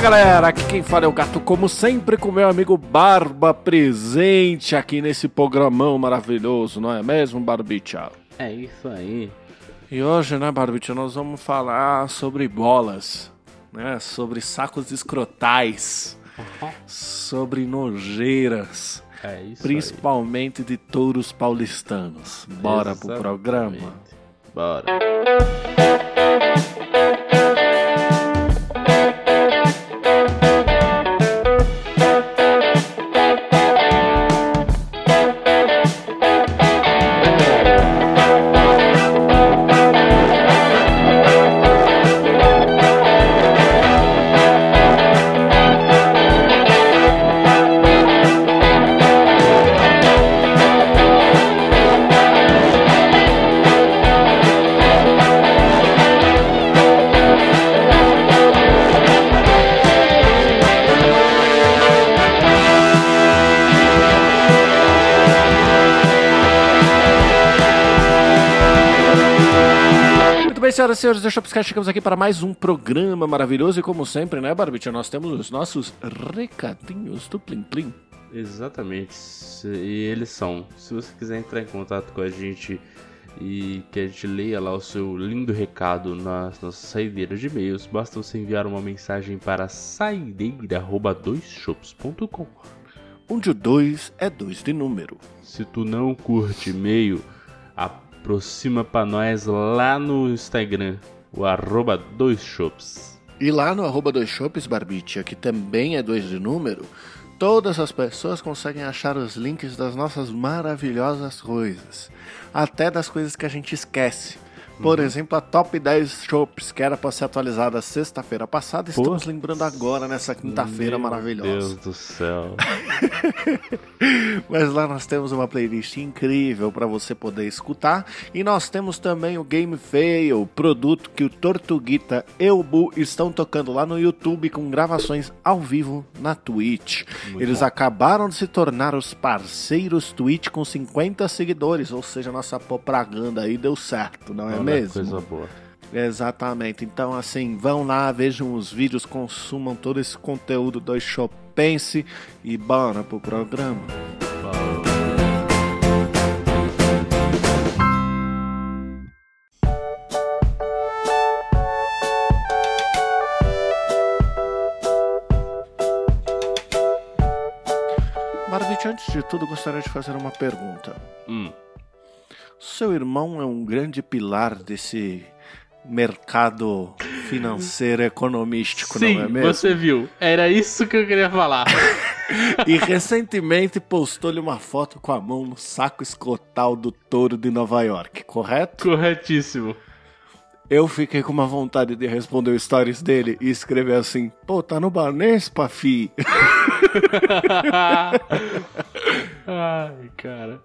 Fala galera, aqui quem fala é o Gato, como sempre, com meu amigo Barba presente aqui nesse programão maravilhoso, não é mesmo, Barbicha? É isso aí. E hoje, né, Barbicha, nós vamos falar sobre bolas, né? Sobre sacos escrotais, sobre nojeiras, É isso principalmente de touros paulistanos. aí. Bora pro Exatamente. programa. Bora. Senhoras e senhores, eu piscar, chegamos aqui para mais um programa maravilhoso e como sempre, né, Barbicha, nós temos os nossos recadinhos do Plim Plim. Exatamente. E eles são. Se você quiser entrar em contato com a gente e que a gente leia lá o seu lindo recado nas nossas saideiras de e-mails, basta você enviar uma mensagem para saideira@doisshops.com. Onde o 2 é 2 de número. Se tu não curte e-mail, aproxima pra nós lá no Instagram, o arroba doisshops. E lá no arroba dois shoppes, Barbicha, que também é 2 de número, todas as pessoas conseguem achar os links das nossas maravilhosas coisas. Até das coisas que a gente esquece. Por exemplo, a Top 10 Shops, que era para ser atualizada sexta-feira passada, estamos Putz. lembrando agora, nessa quinta-feira Meu maravilhosa. Deus do céu. Mas lá nós temos uma playlist incrível para você poder escutar. E nós temos também o Game Fail, produto que o Tortuguita e o Bu estão tocando lá no YouTube com gravações ao vivo na Twitch. Muito Eles bom. acabaram de se tornar os parceiros Twitch com 50 seguidores, ou seja, nossa propaganda aí deu certo, não é Olha, mesmo? Coisa boa. Exatamente. Então, assim, vão lá, vejam os vídeos, consumam todo esse conteúdo do Chopense e bora pro programa. Marvite, antes de tudo, gostaria de fazer uma pergunta. Hum. Seu irmão é um grande pilar desse mercado financeiro economístico, Sim, não é mesmo? você viu. Era isso que eu queria falar. E recentemente postou-lhe uma foto com a mão no saco escrotal do touro de Nova York, correto? Corretíssimo. Eu fiquei com uma vontade de responder o stories dele e escrever assim: pô, tá no Banespa, fi. Ai, cara.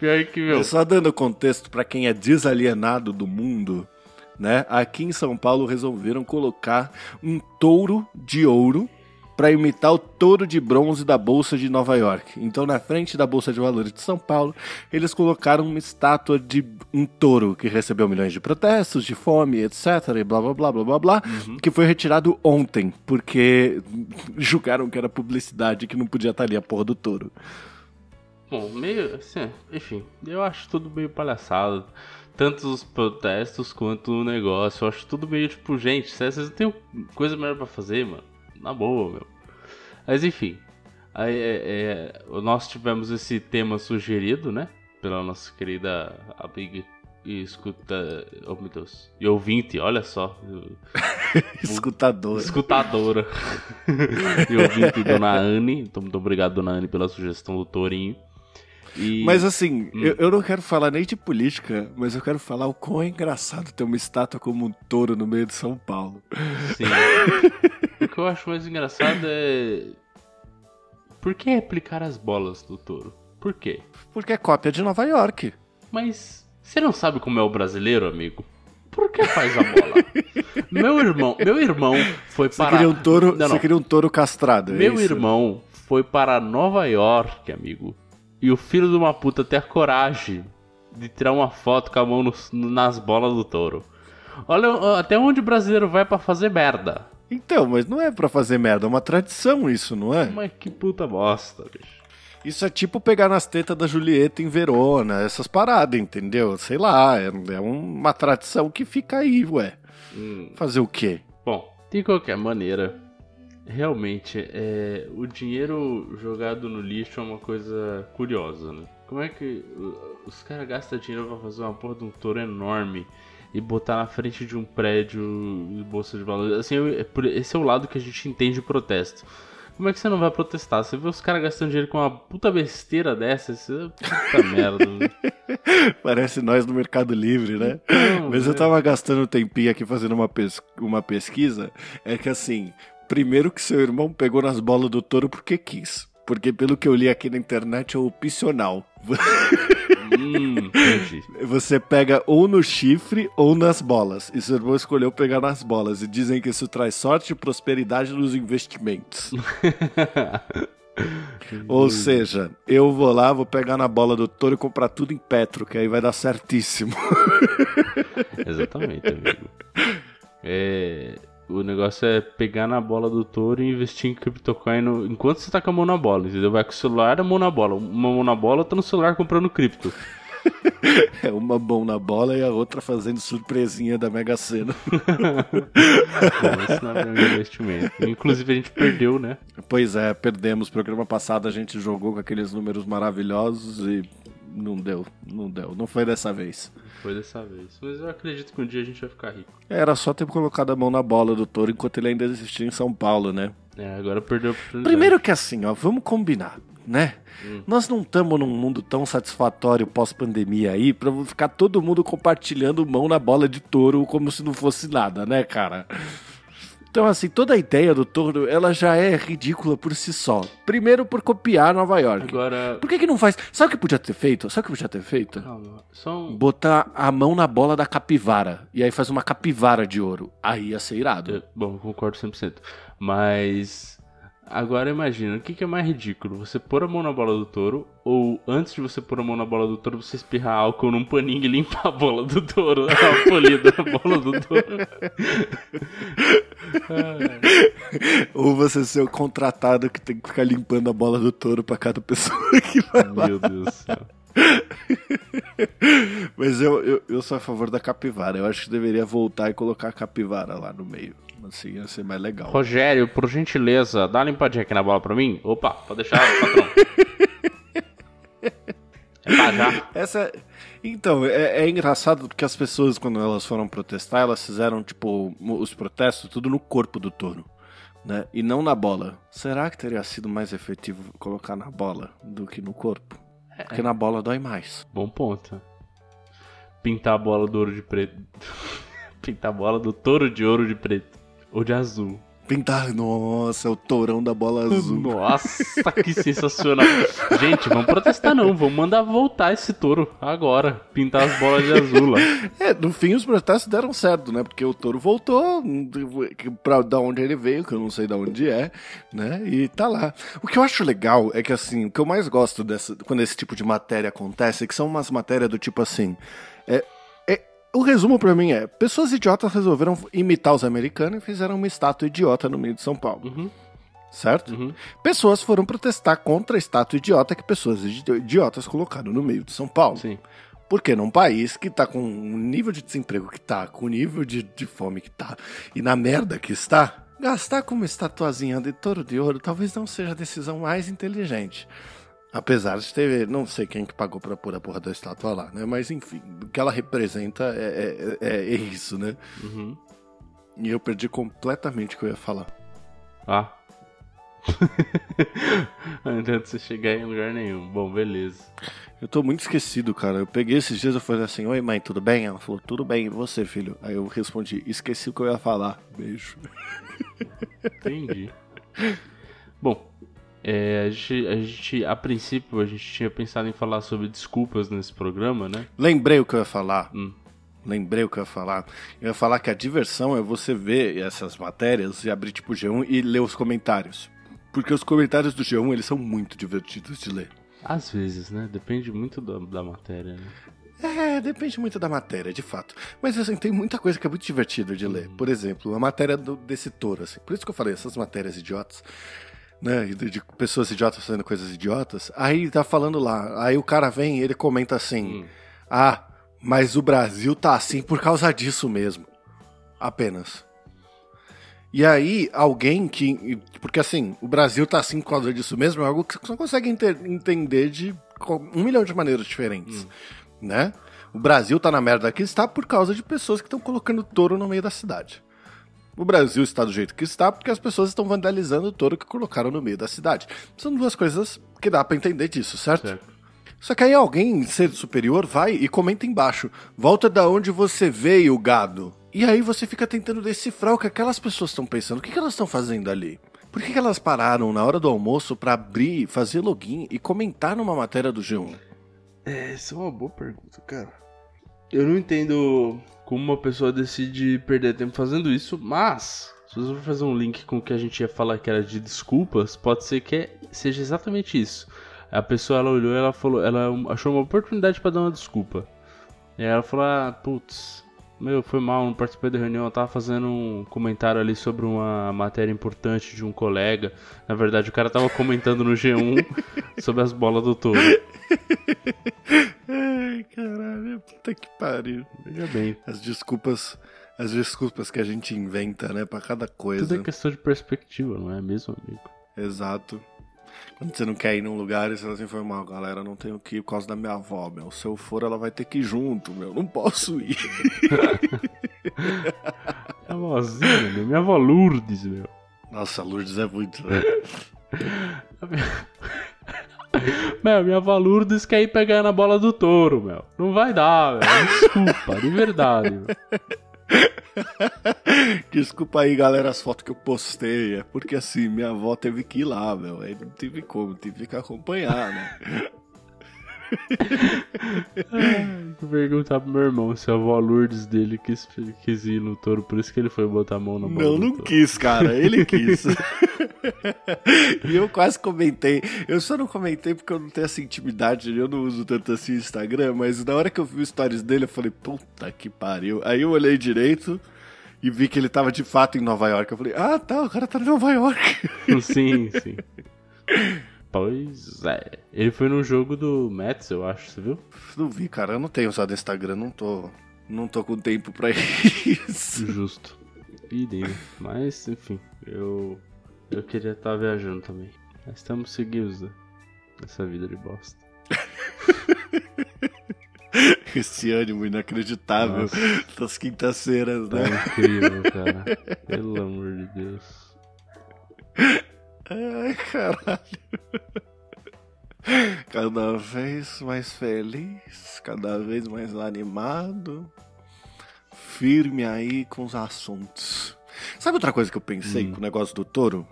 Pior que, meu. Só dando contexto pra quem é desalienado do mundo, né? Aqui em São Paulo resolveram colocar um touro de ouro pra imitar o touro de bronze da Bolsa de Nova York. Então, na frente da Bolsa de Valores de São Paulo, eles colocaram uma estátua de um touro que recebeu milhões de protestos, de fome, etc. E blá blá blá blá blá blá, que foi retirado ontem, porque julgaram que era publicidade que não podia estar ali a porra do touro. Bom, meio. Assim, enfim, eu acho tudo meio palhaçado. Tanto os protestos quanto o negócio. Eu acho tudo meio tipo, gente, vocês não tem coisa melhor pra fazer, mano. Na boa, meu. Mas enfim. Aí, é, é, nós tivemos esse tema sugerido, né? Pela nossa querida amiga e escuta. Oh meu Deus. E ouvinte, olha só. Escutador. Escutadora. e ouvinte, dona Anne. Então, muito obrigado, dona Anne, pela sugestão do Tourinho. E... Mas assim, eu, eu não quero falar nem de política, mas eu quero falar o quão é engraçado ter uma estátua como um touro no meio de São Paulo. Sim. o que eu acho mais engraçado é. Por que replicar as bolas do touro? Por quê? Porque é cópia de Nova York. Mas você não sabe como é o brasileiro, amigo? Por que faz a bola? meu irmão, meu irmão foi Você para queria um touro, Não, você não. queria um touro castrado. é Meu isso? irmão foi para Nova York, amigo. E o filho de uma puta ter a coragem de tirar uma foto com a mão nos- nas bolas do touro. Olha até onde o brasileiro vai pra fazer merda. Então, mas não é pra fazer merda, é uma tradição isso, não é? Mas que puta bosta, bicho. Isso é tipo pegar nas tetas da Julieta em Verona, essas paradas, entendeu? Sei lá, é, é uma tradição que fica aí, ué. Hum. Fazer o quê? Bom, de qualquer maneira, realmente, é, o dinheiro jogado no lixo é uma coisa curiosa, né? Como é que os caras gastam dinheiro pra fazer uma porra de um touro enorme e botar na frente de um prédio de bolsa de valores? Assim, é esse é o lado que a gente entende o protesto. Como é que você não vai protestar? Você vê os caras gastando dinheiro com uma puta besteira dessa, isso é puta merda. né? Parece nós no Mercado Livre, né? Não, Mas eu é. tava gastando um tempinho aqui fazendo uma, pes- uma pesquisa. É que assim, primeiro que seu irmão pegou nas bolas do touro porque quis. Porque pelo que eu li aqui na internet é opcional. Hum. Você pega ou no chifre ou nas bolas. E seu irmão escolheu pegar nas bolas. E dizem que isso traz sorte e prosperidade nos investimentos. Ou seja, eu vou lá, vou pegar na bola do touro e comprar tudo em Petro, que aí vai dar certíssimo. Exatamente, amigo. É, o negócio é pegar na bola do touro e investir em criptocoin no- enquanto você tá com a mão na bola, entendeu? Vai com o celular, a mão na bola. Uma mão na bola, tá no celular comprando cripto. É uma mão na bola e a outra fazendo surpresinha da Mega Sena. Bom, Esse não é meu investimento. Inclusive a gente perdeu, né? Pois é, perdemos. Programa passado a gente jogou com aqueles números maravilhosos e não deu, não deu. Não foi dessa vez. Foi dessa vez. Mas eu acredito que um dia a gente vai ficar rico. Era só ter colocado a mão na bola do touro enquanto ele ainda existia em São Paulo, né? É, agora perdeu a oportunidade. Primeiro que assim, ó, vamos combinar, né? Hum. Nós não estamos num mundo tão satisfatório pós-pandemia aí pra ficar todo mundo compartilhando mão na bola de touro como se não fosse nada, né, cara? Então, assim, toda a ideia do touro, ela já é ridícula por si só. Primeiro por copiar Nova York. Agora. Por que que não faz? Sabe o que podia ter feito? Sabe o que podia ter feito? Calma. Só um. Botar a mão na bola da capivara. E aí faz uma capivara de ouro. Aí ia ser irado. Eu- Bom, concordo 100%. Mas. Agora imagina, o que, que é mais ridículo? Você pôr a mão na bola do touro ou antes de você pôr a mão na bola do touro, você espirrar álcool num paninho e limpar a bola do touro? A polida da bola do touro. Ou você ser o contratado que tem que ficar limpando a bola do touro pra cada pessoa que vai lá. Meu Deus do céu. Mas eu, eu, eu sou a favor da capivara. Eu acho que deveria voltar e colocar a capivara lá no meio. Assim ia ser mais legal. Rogério, por gentileza, dá uma limpadinha aqui na bola pra mim? Opa, pode deixar, patrão. É pra já. Essa. Então, é, é engraçado porque as pessoas, quando elas foram protestar, elas fizeram, tipo, os protestos tudo no corpo do touro. Né? E não na bola. Será que teria sido mais efetivo colocar na bola do que no corpo? Porque na bola dói mais. Bom ponto. Pintar a bola do ouro de preto. Pintar a bola do touro de ouro de preto. Ou de azul. Pintar, nossa, é o tourão da bola azul. Nossa, que sensacional. Gente, vamos protestar não. Vamos mandar voltar esse touro agora. Pintar as bolas de azul lá. É, no fim os protestos deram certo, né? Porque o touro voltou pra da onde ele veio, que eu não sei da onde é, né? E tá lá. O que eu acho legal é que assim, o que eu mais gosto dessa, quando esse tipo de matéria acontece é que são umas matérias do tipo assim. É, o resumo pra mim é: pessoas idiotas resolveram imitar os americanos e fizeram uma estátua idiota no meio de São Paulo. Uhum, Certo? uhum. Pessoas foram protestar contra a estátua idiota que pessoas idi- idiotas colocaram no meio de São Paulo. Sim. Porque num país que tá com o nível de desemprego que tá, com o nível de, de fome que tá, e na merda que está, gastar com uma estatuazinha de touro de ouro talvez não seja a decisão mais inteligente. Apesar de ter, não sei quem que pagou pra pôr a porra da estátua lá, né? Mas enfim, o que ela representa é, é, é, é isso, né? Uhum. E eu perdi completamente o que eu ia falar. Ah. Antes de você chegar em lugar nenhum. Bom, beleza. Eu tô muito esquecido, cara. Eu peguei esses dias e falei assim: Oi, mãe, tudo bem? Ela falou: Tudo bem, e você, filho? Aí eu respondi: Esqueci o que eu ia falar. Beijo. Entendi. Bom, é, a, gente, a gente, a princípio, a gente tinha pensado em falar sobre desculpas nesse programa, né? Lembrei o que eu ia falar. Hum. Lembrei o que eu ia falar. Eu ia falar que a diversão é você ver essas matérias e abrir tipo G1 e ler os comentários. Porque os comentários do G1 eles são muito divertidos de ler. Às vezes, né? Depende muito da, da matéria, né? É, depende muito da matéria, de fato. Mas assim, tem muita coisa que é muito divertida de ler. Por exemplo, a matéria do, desse touro, assim. Por isso que eu falei, essas matérias idiotas, né? De, pessoas idiotas fazendo coisas idiotas. Aí tá falando lá. Aí o cara vem e ele comenta assim: Hum. Ah, mas o Brasil tá assim por causa disso mesmo. Apenas. E aí, alguém que. Porque assim, o Brasil tá assim por causa disso mesmo é algo que você não consegue entender de um milhão de maneiras diferentes. Né? O Brasil tá na merda que está por causa de pessoas que estão colocando touro no meio da cidade. O Brasil está do jeito que está porque as pessoas estão vandalizando o touro que colocaram no meio da cidade. São duas coisas que dá pra entender disso, certo? Certo. Só que aí alguém, ser superior, vai e comenta embaixo. Volta da onde você veio, gado. E aí você fica tentando decifrar o que aquelas pessoas estão pensando. O que, que elas estão fazendo ali? Por que, que elas pararam na hora do almoço pra abrir, fazer login e comentar numa matéria do G1? É, essa é uma boa pergunta, cara. Eu não entendo como uma pessoa decide perder tempo fazendo isso, mas Se você for fazer um link com o que a gente ia falar que era de desculpas, pode ser que seja exatamente isso. A pessoa ela olhou ela falou, ela achou uma oportunidade pra dar uma desculpa. E ela falou: "Ah, putz, meu, foi mal, não participei da reunião, eu tava fazendo um comentário ali sobre uma matéria importante de um colega. Na verdade, o cara tava comentando no G1 sobre as bolas do touro. Ai, caralho, puta que pariu. Veja bem, As desculpas, as desculpas que a gente inventa, né, pra cada coisa. tudo é questão de perspectiva, não é mesmo, amigo? Exato. Quando você não quer ir num lugar e você fala assim, foi mal, galera, não tenho que ir por causa da minha avó, meu. Se eu for, ela vai ter que ir junto, meu. Não posso ir. Minha avózinha, meu, minha avó Lourdes, meu. Nossa, Lourdes é muito. né? Meu, minha avó Lourdes quer ir pegar na bola do touro, meu. Não vai dar, velho. Desculpa, de verdade. Meu. Desculpa aí, galera, as fotos que eu postei. É porque assim, minha avó teve que ir lá, meu. Aí não teve como, tive que acompanhar, né? Vou perguntar pro meu irmão se a avó Lourdes dele quis, quis ir no touro, por isso que ele foi botar a mão na bola Não, não quis, cara. Ele quis. e eu quase comentei. Eu só não comentei porque eu não tenho essa intimidade. Eu não uso tanto assim o Instagram. Mas na hora que eu vi stories dele, eu falei, puta que pariu. Aí eu olhei direito e vi que ele tava de fato em Nova York. Eu falei, ah, tá, o cara tá em Nova York. Sim, sim. Pois é. Ele foi no jogo do Mets, eu acho, você viu? Não vi, cara. Eu não tenho usado Instagram. Não tô, não tô com tempo pra isso. Justo. Idem. Mas, enfim, eu. Eu queria estar viajando também. Mas estamos seguidos né, nessa vida de bosta. Esse ânimo inacreditável Nossa. das quintas-feiras, Tá né? incrível, cara. Pelo amor de Deus. Ai, caralho. Cada vez mais feliz, cada vez mais animado, firme aí com os assuntos. Sabe outra coisa que eu pensei Hum. com o negócio do touro?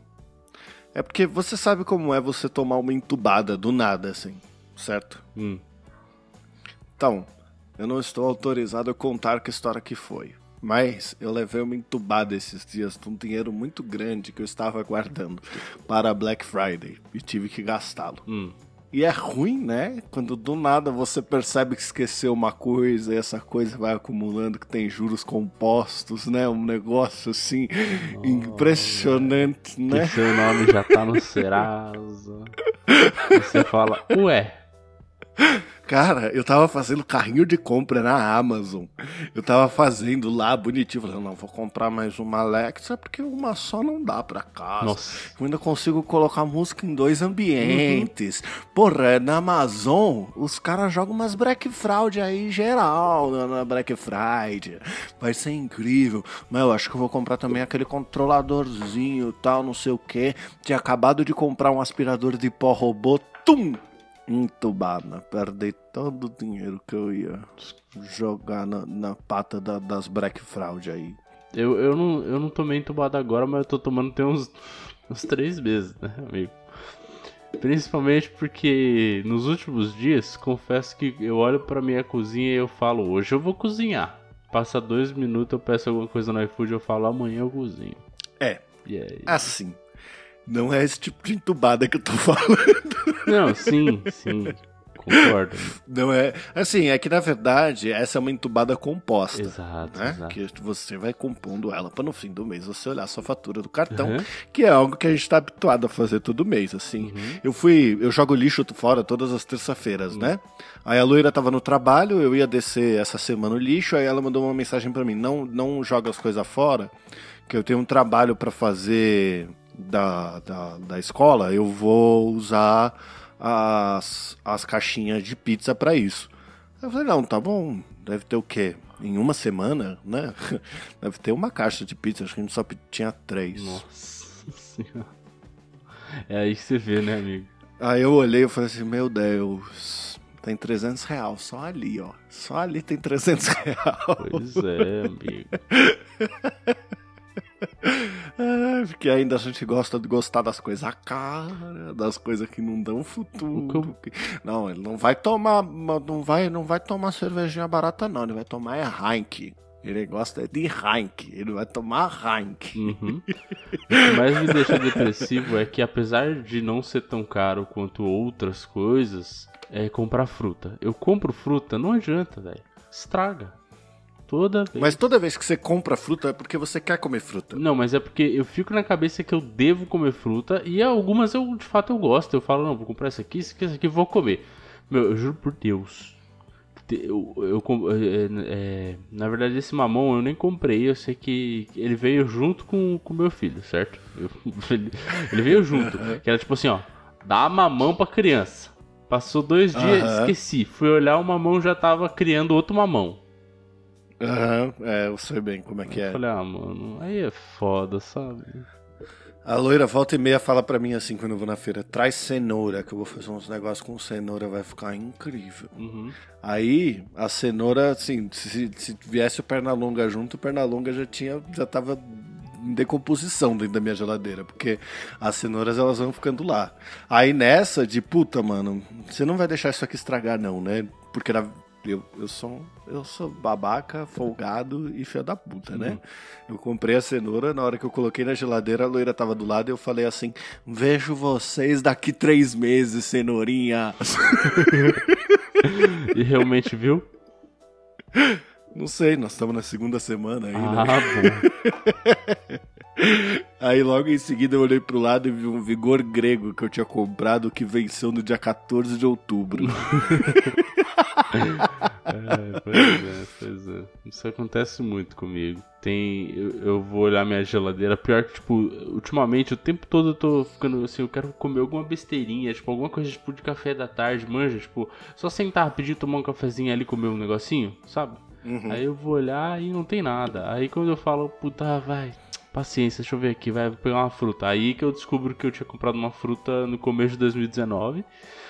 É porque você sabe como é você tomar uma entubada do nada, assim, certo? Hum. Então, eu não estou autorizado a contar que história que foi. Mas eu levei uma entubada esses dias de um dinheiro muito grande que eu estava guardando para Black Friday e tive que gastá-lo. Hum. E é ruim, né? Quando do nada você percebe que esqueceu uma coisa e essa coisa vai acumulando que tem juros compostos, né? Um negócio assim impressionante, Que né? seu nome já tá no Serasa. Você fala, ué. Cara, eu tava fazendo carrinho de compra na Amazon. Eu tava fazendo lá bonitinho. Falei, não, vou comprar mais uma Alexa porque uma só não dá pra casa. Nossa. Eu ainda consigo colocar música em dois ambientes. Porra, na Amazon, os caras jogam umas Black Fraud aí geral na- na Black Friday. Vai ser incrível. Mas eu acho que eu vou comprar também aquele controladorzinho tal, não sei o que. Tinha acabado de comprar um aspirador de pó robô. Tum! Entubada. Perdi todo o dinheiro que eu ia jogar na, na pata da- das Black Fraud aí. Eu, eu, não, eu não tomei entubado agora, mas eu tô tomando tem uns, uns três meses, né, amigo? Principalmente porque nos últimos dias, confesso que eu olho pra minha cozinha e eu falo, hoje eu vou cozinhar. Passa dois minutos, eu peço alguma coisa no iFood, eu falo, amanhã eu cozinho. É, E aí? assim. Não é esse tipo de entubada que eu tô falando. Não, sim, sim. Concordo. Não é. Assim, é que na verdade essa é uma entubada composta. Exato, Né? exato. Que você vai compondo ela para no fim do mês você olhar a sua fatura do cartão, Uhum. que é algo que a gente tá habituado a fazer todo mês, assim. Eu fui, eu jogo lixo fora todas as terça-feiras, né? Aí a loira tava no trabalho, eu ia descer essa semana o lixo, aí ela mandou uma mensagem para mim: "Não, não joga as coisas fora, que eu tenho um trabalho para fazer da, da, da escola, eu vou usar as, as caixinhas de pizza para isso. Eu falei, não, tá bom, deve ter o quê? Em uma semana, né? Deve ter uma caixa de pizza, acho que a gente só tinha três. Nossa senhora. É aí que você vê, né, amigo? Aí eu olhei e falei assim, meu Deus, tem 300 real, só ali, ó. Só ali tem 300 real. Pois é, amigo. Ah, Porque ainda a gente gosta de gostar das coisas caras, das coisas que não dão futuro. que- Não, ele não vai tomar, não vai, não vai tomar cervejinha barata não, ele vai tomar é Heineken. Ele gosta de Heineken, ele vai tomar Heineken. Uhum. O que mais me deixa depressivo é que apesar de não ser tão caro quanto outras coisas, é comprar fruta. Eu compro fruta, não adianta, velho. Estraga. Toda vez. Mas toda vez que você compra fruta é porque você quer comer fruta. Não, mas é porque eu fico na cabeça que eu devo comer fruta e algumas eu de fato eu gosto. Eu falo, não, vou comprar essa aqui, essa aqui, essa aqui, vou comer. Meu, eu juro por Deus. Eu, eu é, é, na verdade, esse mamão eu nem comprei. Eu sei que ele veio junto com o meu filho, certo? Eu- ele, veio junto. Que era tipo assim, ó, dá mamão pra criança. Passou dois dias, esqueci. Fui olhar, o mamão já tava criando outro mamão. Aham, é, eu sei bem como é que é. Falei, ah, mano, aí é foda, sabe? A loira volta e meia fala pra mim assim quando eu vou na feira, traz cenoura, que eu vou fazer uns negócios com cenoura, vai ficar incrível. Uhum. Aí, a cenoura, assim, se, se viesse o Pernalonga junto, o Pernalonga já tinha, já tava em decomposição dentro da minha geladeira, porque as cenouras elas vão ficando lá. Aí nessa de puta, mano, você não vai deixar isso aqui estragar não, né? Porque na- eu, eu sou eu sou babaca, folgado e filho da puta, né? Eu comprei a cenoura, na hora que eu coloquei na geladeira, a loira tava do lado e eu falei assim: vejo vocês daqui três meses, cenourinha. E realmente viu? Não sei, nós estamos na segunda semana ainda. Ah, bom. Aí logo em seguida eu olhei pro lado e vi um vigor grego que eu tinha comprado que venceu no dia 14 de outubro. É, pois é, pois é. Isso acontece muito comigo. Tem. Eu, eu vou olhar minha geladeira. Pior que, tipo, ultimamente, o tempo todo eu tô ficando assim, eu quero comer alguma besteirinha, tipo, alguma coisa tipo de café da tarde, manja, tipo, só sentar rapidinho, tomar um cafezinho ali, comer um negocinho, sabe? Uhum. Aí eu vou olhar e não tem nada. Aí quando eu falo, puta, vai, paciência, deixa eu ver aqui, vai pegar uma fruta. Aí que eu descubro que eu tinha comprado uma fruta no começo de 2019.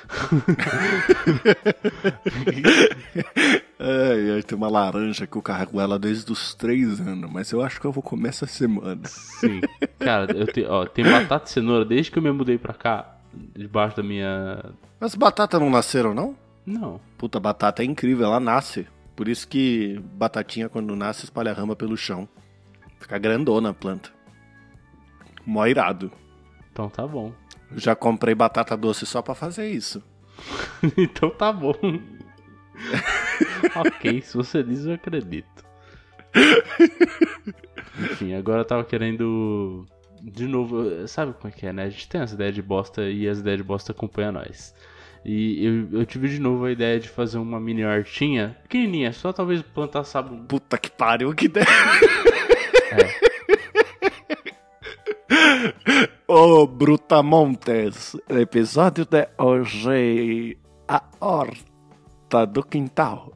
Ai, ai, tem uma laranja que eu carrego ela desde os três anos, mas eu acho que eu vou comer essa semana. Sim. Cara, eu tenho, ó, tem batata e cenoura desde que eu me mudei pra cá, debaixo da minha. As batatas não nasceram, não? Não. Puta, batata é incrível, ela nasce. Por isso que batatinha, quando nasce, espalha rama pelo chão. Fica grandona a planta. Mó irado. Então tá bom. Eu já comprei batata doce só pra fazer isso. então tá bom. ok, se você diz, eu acredito. Enfim, agora eu tava querendo. De novo, sabe como é que é, né? A gente tem as ideias de bosta e as ideias de bosta acompanham nós. E eu, eu tive de novo a ideia de fazer uma mini hortinha, pequenininha, só talvez plantar, sabe, um Puta que pariu, que ideia. Ô, Brutamontes, episódio de hoje, a horta do quintal.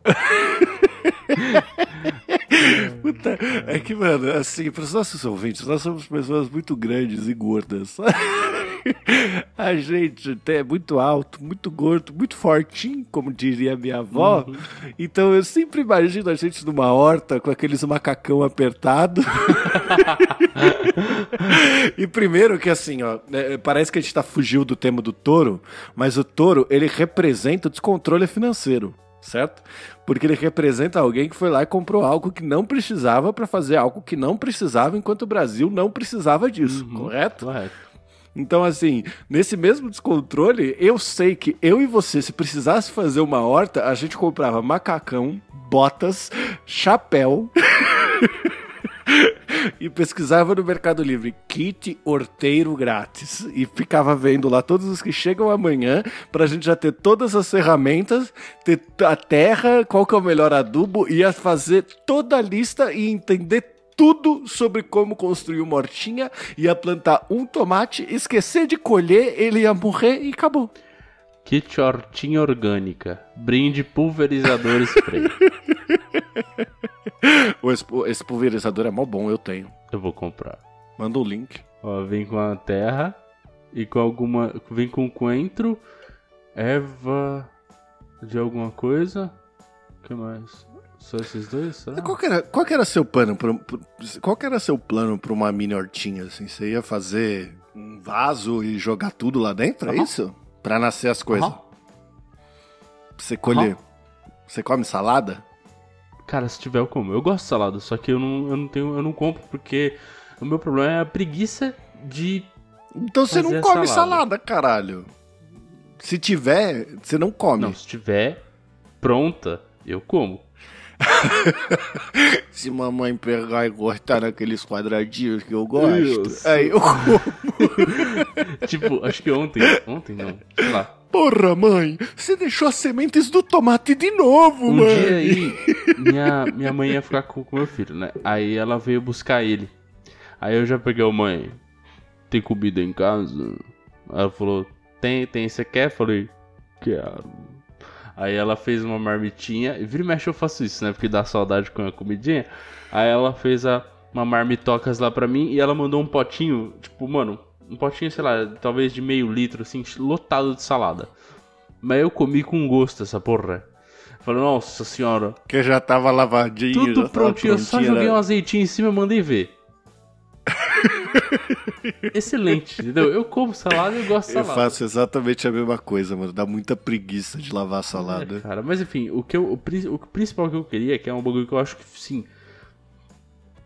Puta, é que, mano, assim, para os nossos ouvintes, nós somos pessoas muito grandes e gordas. A gente é muito alto, muito gordo, muito fortinho, como diria minha avó. Então eu sempre imagino a gente numa horta com aqueles macacão apertado. e primeiro que assim, ó, é, parece que a gente tá fugiu do tema do touro, mas o touro, ele representa o descontrole financeiro. Certo? Porque ele representa alguém que foi lá e comprou algo que não precisava para fazer algo que não precisava, enquanto o Brasil não precisava disso, correto? correto. Então, assim, nesse mesmo descontrole, eu sei que eu e você, se precisasse fazer uma horta, a gente comprava macacão, botas, chapéu. e pesquisava no Mercado Livre kit horteiro grátis e ficava vendo lá todos os que chegam amanhã pra gente já ter todas as ferramentas, ter a terra, qual que é o melhor adubo, ia fazer toda a lista e entender tudo sobre como construir uma hortinha, ia plantar um tomate, esquecer de colher, ele ia morrer e acabou. Kit hortinha orgânica. Brinde pulverizador spray. O esse pulverizador é mó bom, eu tenho. Eu vou comprar. Manda o link. Ó, vem com a terra e com alguma. Vem com coentro, erva de alguma coisa. O que mais? Só esses dois? Será? Qual que era, qual que era seu plano? Pro, qual que era seu plano pra uma mini hortinha? Assim? Você ia fazer um vaso e jogar tudo lá dentro? É isso? Pra nascer as coisas. Pra você colher. Você come salada? Cara, se tiver eu como. Eu gosto de salada, só que eu não, eu não tenho, eu não compro porque o meu problema é a preguiça de Então você não come salada. salada, caralho. Se tiver, você não come. Não, se tiver pronta, eu como. Se mamãe pegar e cortar naqueles quadradinhos que eu gosto, Isso. aí eu como. tipo, acho que ontem. Ontem não. Sei lá. Porra, mãe, você deixou as sementes do tomate de novo, um mãe. Um dia aí, minha, minha mãe ia ficar com o meu filho, né? Aí ela veio buscar ele. Aí eu já peguei, o mãe, tem comida em casa? Ela falou, tem, tem, você quer? Eu falei, quero. Aí ela fez uma marmitinha. E vira e mexe eu faço isso, né? Porque dá saudade com a comidinha. Aí ela fez a, uma marmitocas lá pra mim e ela mandou um potinho, tipo, mano, um potinho, sei lá, talvez de meio litro, assim, lotado de salada. Mas eu comi com gosto essa porra. Falei, nossa senhora. Que já tava lavadinho. Tudo prontinho, eu só joguei né? um azeitinho em cima e mandei ver. Excelente, entendeu? Eu como salada e gosto de salada. Eu faço exatamente a mesma coisa, mano. Dá muita preguiça de lavar a salada. É, cara, mas enfim, o, que eu, o, o, principal que eu queria, que é um bagulho que eu acho que, sim,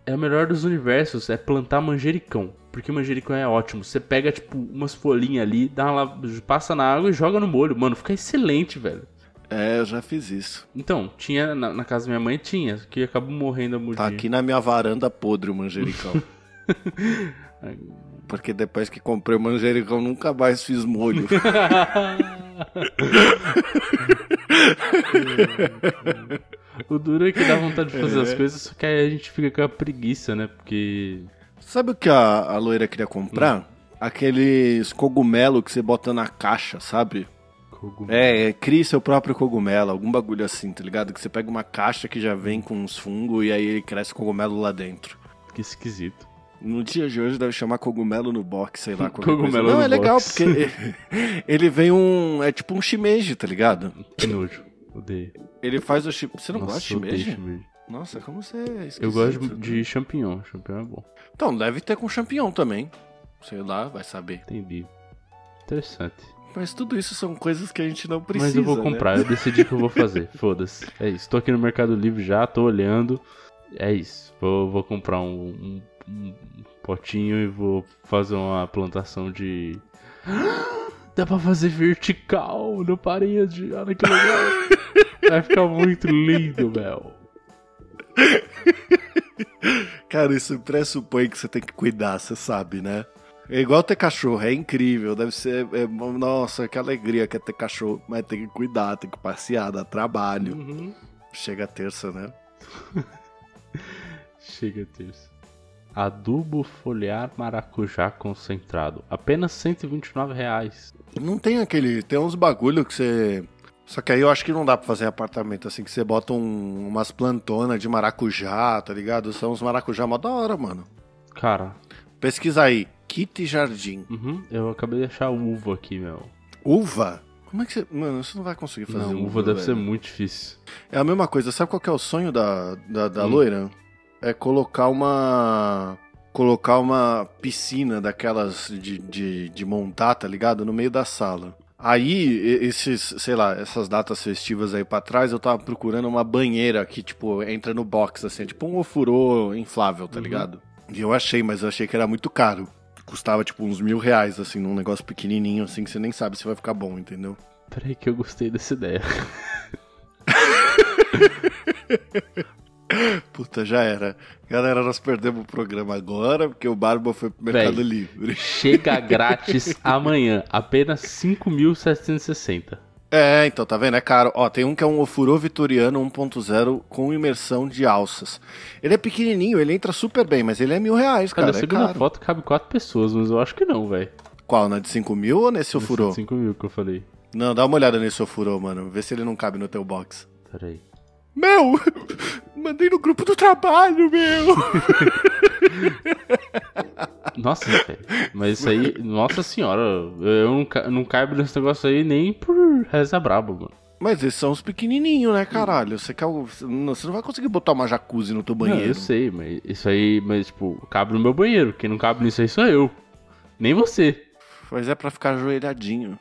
é o melhor dos universos, é plantar manjericão. Porque manjericão é ótimo. Você pega, tipo, umas folhinhas ali, dá uma, passa na água e joga no molho. Mano, fica excelente, velho. É, eu já fiz isso. Então, tinha, na, na casa da minha mãe tinha, que acabou morrendo a mudinha. Tá aqui na minha varanda podre o manjericão. Porque depois que comprei o manjericão, nunca mais fiz molho. o duro é que dá vontade de fazer é. as coisas, só que aí a gente fica com a preguiça, né? Porque. Sabe o que a, a loira queria comprar? Hum. Aqueles cogumelo que você bota na caixa, sabe? Cogumelo. É, é, crie seu próprio cogumelo, algum bagulho assim, tá ligado? Que você pega uma caixa que já vem com uns fungos e aí cresce cogumelo lá dentro. Que esquisito. No dia de hoje deve chamar cogumelo no box, sei lá. Cogumelo Não, é legal, box. porque ele, vem um. É tipo um shimeji, tá ligado? Que nojo. Odeio. Ele faz o shimeji. Você não Nossa, gosta de shimeji? shimeji? Nossa, como você é Eu gosto de champignon. Champignon é bom. Então, deve ter com champignon também. Sei lá, vai saber. Entendi. Interessante. Mas tudo isso são coisas que a gente não precisa. Mas eu vou comprar, né? eu decidi que eu vou fazer. Foda-se. É isso. Tô aqui no Mercado Livre já, tô olhando. É isso. Vou, vou comprar um, um um potinho e vou fazer uma plantação de. Dá pra fazer vertical no parede, olha que legal. Vai ficar muito lindo, Mel. Cara, isso pressupõe que você tem que cuidar, você sabe, né? É igual ter cachorro, é incrível, deve ser. É, nossa, que alegria que é ter cachorro, mas tem que cuidar, tem que passear, dar trabalho. Uhum. Chega terça, né? Chega terça. Adubo foliar maracujá concentrado. Apenas 129 reais. Não tem aquele. Tem uns bagulho que você. Só que aí eu acho que não dá pra fazer apartamento assim, que você bota um, umas plantonas de maracujá, tá ligado? São uns maracujá mó da hora, mano. Cara. Pesquisa aí. Kit Jardim. Uhum, eu acabei de achar uva aqui, meu. Uva? Como é que você. Mano, você não vai conseguir fazer não, uva. uva deve velho. ser muito difícil. É a mesma coisa. Sabe qual que é o sonho da, da, da hum. loira? É colocar uma colocar uma piscina daquelas de, de, de montar, tá ligado? No meio da sala. Aí, esses, sei lá, essas datas festivas aí pra trás, eu tava procurando uma banheira que, tipo, entra no box, assim, tipo um ofurô inflável, tá uhum. ligado? E eu achei, mas eu achei que era muito caro. custava tipo uns mil reais, assim, num negócio pequenininho, assim, que você nem sabe se vai ficar bom, entendeu? Peraí que eu gostei dessa ideia. Puta, já era. Galera, nós perdemos o programa agora, porque o Barba foi pro Mercado Véi. Livre. Chega grátis amanhã, apenas 5.760. É, então, tá vendo? É caro. Ó, tem um que é um Ofurô Vitoriano 1.0 com imersão de alças. Ele é pequenininho, ele entra super bem, mas ele é mil reais, Cara, cara. É segunda caro. foto cabe quatro pessoas, mas eu acho que não, velho. Qual, na de 5 mil ou nesse Ofurô? 5 mil que eu falei. Não, dá uma olhada nesse Ofurô, mano. Vê se ele não cabe no teu box. Peraí. Meu! Mandei no grupo do trabalho, meu! Nossa, velho. Mas isso aí, nossa senhora, eu não, ca- não caibo nesse negócio aí nem por reza brabo, mano. Mas esses são os pequenininhos, né, caralho? Você, quer, o- não- você não vai conseguir botar uma jacuzzi no teu Não, banheiro. eu sei, mas isso aí, mas tipo, cabe no meu banheiro. Quem não cabe nisso aí sou eu. Nem você. Mas é pra ficar ajoelhadinho.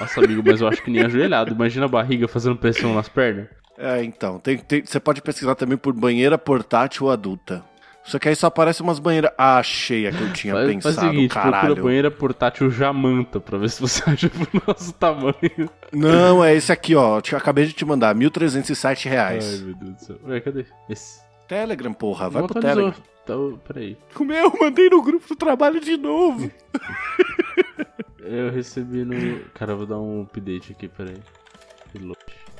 Nossa, amigo, mas eu acho que nem ajoelhado. Imagina a barriga fazendo pressão nas pernas. É, então. tem- tem- você pode pesquisar também por banheira portátil adulta. Só que aí só aparece umas banheiras. Ah, cheia que eu tinha Faz, pensado, faz o seguinte, procura caralho. banheira portátil Jamanta pra ver se você acha pro nosso tamanho. Não, é esse aqui, ó. Eu acabei de te mandar, R$ 1.307 Ai, meu Deus do céu. Ué, cadê? Esse. Telegram, porra. Vai Não pro. Telegram. Ô, peraí. O meu, mandei no grupo do trabalho de novo. Eu recebi no. Cara, eu vou dar um update aqui, peraí.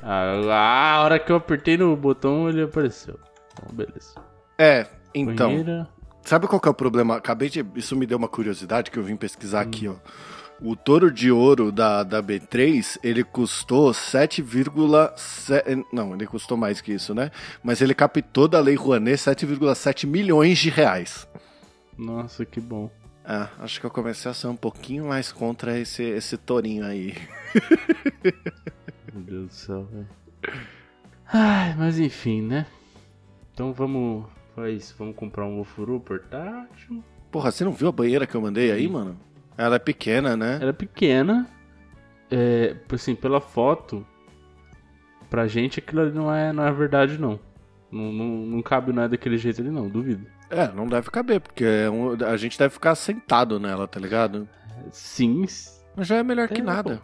Ah, a hora que eu apertei no botão ele apareceu. Então, beleza. É, então. Banheira. Sabe qual que é o problema? Acabei de. Isso me deu uma curiosidade que eu vim pesquisar aqui, ó. O touro de ouro da, da B3, ele custou 7,7. Não, ele custou mais que isso, né? Mas ele captou da Lei Rouanet 7,7 milhões de reais. Nossa, que bom. Ah, acho que eu comecei a ser um pouquinho mais contra esse, esse tourinho aí. Meu Deus do céu, velho. Ai, mas enfim, né? Então vamos. Faz, vamos comprar um ofuru portátil. Porra, você não viu a banheira que eu mandei aí, mano? Ela é pequena, né? Era pequena. É, assim, pela foto, pra gente aquilo ali não é, não é verdade, não. Não, não, não cabe não é daquele jeito ali, não, duvido. É, não deve caber, porque é um- a gente deve ficar sentado nela, tá ligado? Sim, Mas já é melhor que É, nada.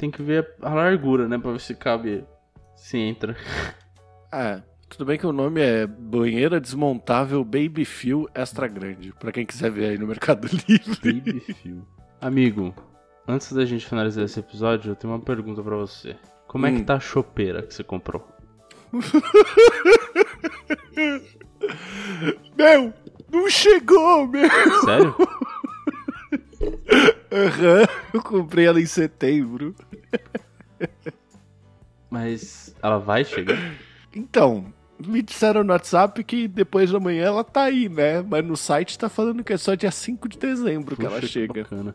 Tem que ver a largura, né? Pra ver se cabe. Se entra. É, tudo bem que o nome é Banheira Desmontável Baby Feel Extra Grande, pra quem quiser ver aí no Mercado Livre. Baby fio. Amigo, antes da gente finalizar esse episódio, eu tenho uma pergunta pra você. Como é Hum. que tá a chopeira que você comprou? Meu, não chegou, meu! Sério? Aham, eu comprei ela em setembro. Mas ela vai chegar? Então, me disseram no WhatsApp que depois da manhã ela tá aí, né? Mas no site tá falando que é só dia 5 de dezembro que ela Puxa, chega. bacana.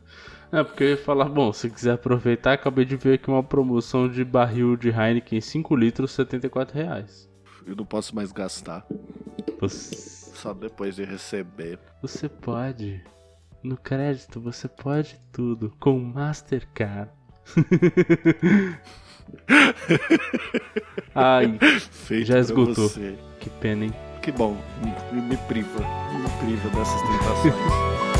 É, porque eu ia falar, bom, se quiser aproveitar, acabei de ver aqui uma promoção de barril de Heineken 5 litros, 74 reais. Eu não posso mais gastar, Você, só depois de receber. você pode. No crédito você pode tudo. Com Mastercard. Ai, Feito Já esgotou. que pena, hein? Que bom, me, me priva, me priva dessas tentações.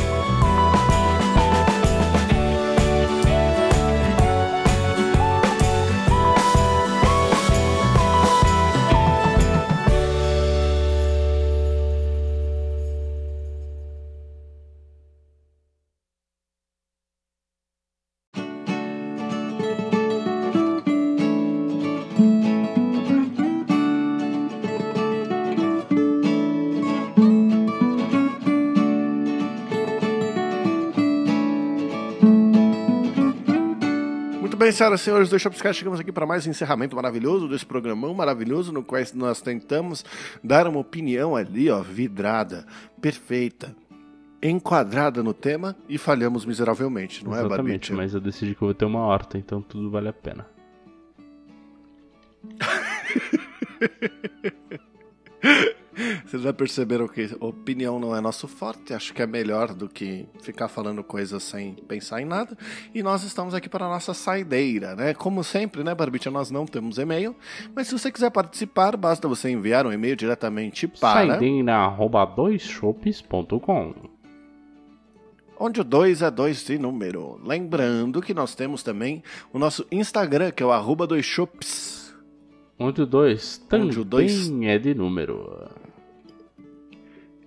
Bem, senhoras e senhores do Shopscast, chegamos aqui para mais um encerramento maravilhoso desse programão maravilhoso no qual nós tentamos dar uma opinião ali, ó, vidrada, perfeita, enquadrada no tema e falhamos miseravelmente, não é, Exatamente, Barbite? mas eu decidi que eu vou ter uma horta, então tudo vale a pena. Vocês já perceberam que opinião não é nosso forte, acho que é melhor do que ficar falando coisas sem pensar em nada. E nós estamos aqui para a nossa saideira, né? Como sempre, né, Barbicha, nós não temos e-mail, mas se você quiser participar, basta você enviar um e-mail diretamente para... Saideira arroba doisshops.com onde o 2 é 2 de número. Lembrando que nós temos também o nosso Instagram, que é o arroba dois chops. Onde o 2 também dois- é de número.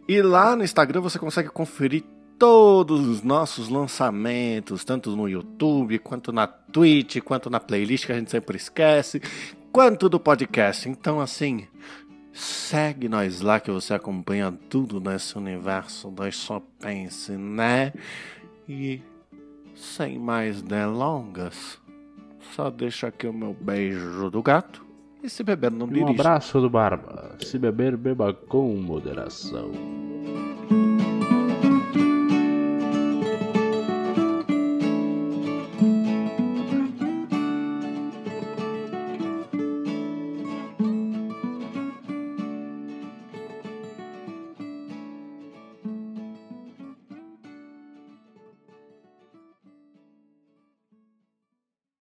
E lá no Instagram você consegue conferir todos os nossos lançamentos, tanto no YouTube, quanto na Twitch, quanto na playlist que a gente sempre esquece, quanto do podcast. Então, assim, segue nós lá que você acompanha tudo nesse universo do Só Pense, né? E sem mais delongas, só deixa aqui o meu beijo do gato. E se beber não E um abraço do Barba. Se beber, beba com moderação.